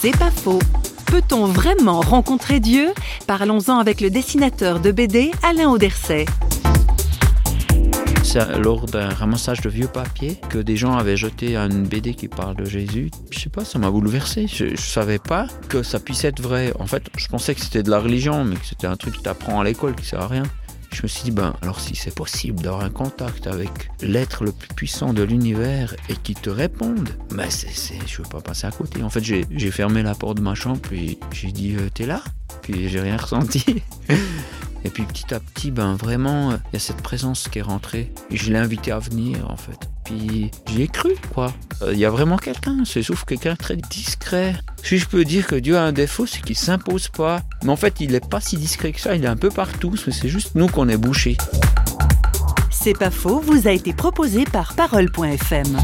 C'est pas faux. Peut-on vraiment rencontrer Dieu? Parlons-en avec le dessinateur de BD Alain Auderset. C'est lors d'un ramassage de vieux papiers que des gens avaient jeté une BD qui parle de Jésus. Je sais pas, ça m'a bouleversé. Je, je savais pas que ça puisse être vrai. En fait, je pensais que c'était de la religion, mais que c'était un truc que tu apprends à l'école qui sert à rien. Je me suis dit, ben, alors si c'est possible d'avoir un contact avec l'être le plus puissant de l'univers et qu'il te réponde, ben c'est, je veux pas passer à côté. En fait, j'ai, fermé la porte de ma chambre, puis j'ai dit, euh, t'es là? Puis j'ai rien ressenti. Et puis petit à petit, ben vraiment, il y a cette présence qui est rentrée. Et je l'ai invité à venir, en fait. Puis j'y ai cru, quoi. Euh, Il y a vraiment quelqu'un, c'est sauf quelqu'un très discret. Si je peux dire que Dieu a un défaut, c'est qu'il s'impose pas. Mais en fait, il est pas si discret que ça, il est un peu partout, c'est juste nous qu'on est bouchés. C'est pas faux vous a été proposé par Parole.fm.